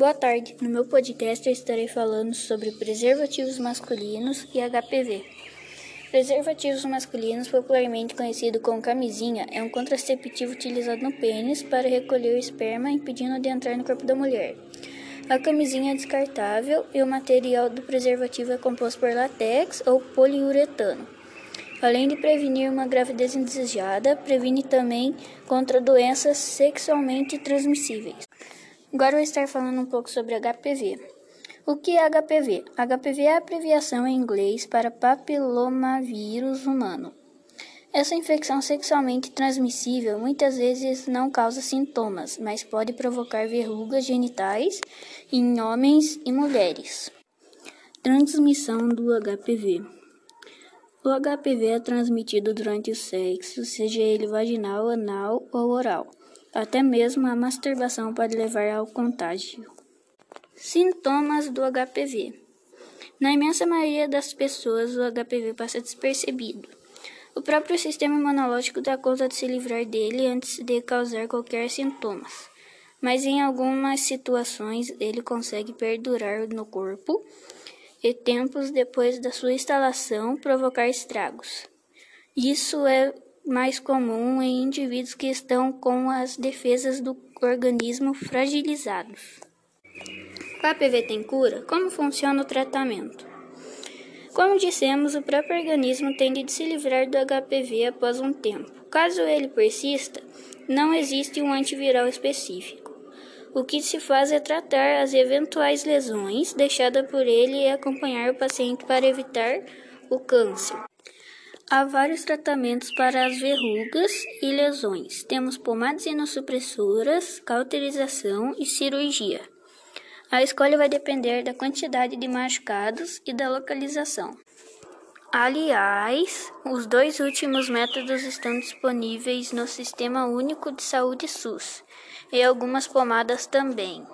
Boa tarde. No meu podcast eu estarei falando sobre preservativos masculinos e HPV. Preservativos masculinos, popularmente conhecido como camisinha, é um contraceptivo utilizado no pênis para recolher o esperma, impedindo de entrar no corpo da mulher. A camisinha é descartável e o material do preservativo é composto por latex ou poliuretano. Além de prevenir uma gravidez indesejada, previne também contra doenças sexualmente transmissíveis. Agora vou estar falando um pouco sobre HPV. O que é HPV? HPV é a abreviação em inglês para papilomavírus humano. Essa infecção sexualmente transmissível muitas vezes não causa sintomas, mas pode provocar verrugas genitais em homens e mulheres. Transmissão do HPV. O HPV é transmitido durante o sexo, seja ele vaginal, anal ou oral. Até mesmo a masturbação pode levar ao contágio. Sintomas do HPV: Na imensa maioria das pessoas, o HPV passa despercebido. O próprio sistema imunológico dá conta de se livrar dele antes de causar qualquer sintomas, mas em algumas situações ele consegue perdurar no corpo e tempos depois da sua instalação provocar estragos. Isso é mais comum em indivíduos que estão com as defesas do organismo fragilizados. O HPV tem cura? Como funciona o tratamento? Como dissemos, o próprio organismo tende a se livrar do HPV após um tempo. Caso ele persista, não existe um antiviral específico. O que se faz é tratar as eventuais lesões deixadas por ele e acompanhar o paciente para evitar o câncer. Há vários tratamentos para as verrugas e lesões. Temos pomadas imunossupressoras, cauterização e cirurgia. A escolha vai depender da quantidade de machucados e da localização. Aliás, os dois últimos métodos estão disponíveis no Sistema Único de Saúde SUS e algumas pomadas também.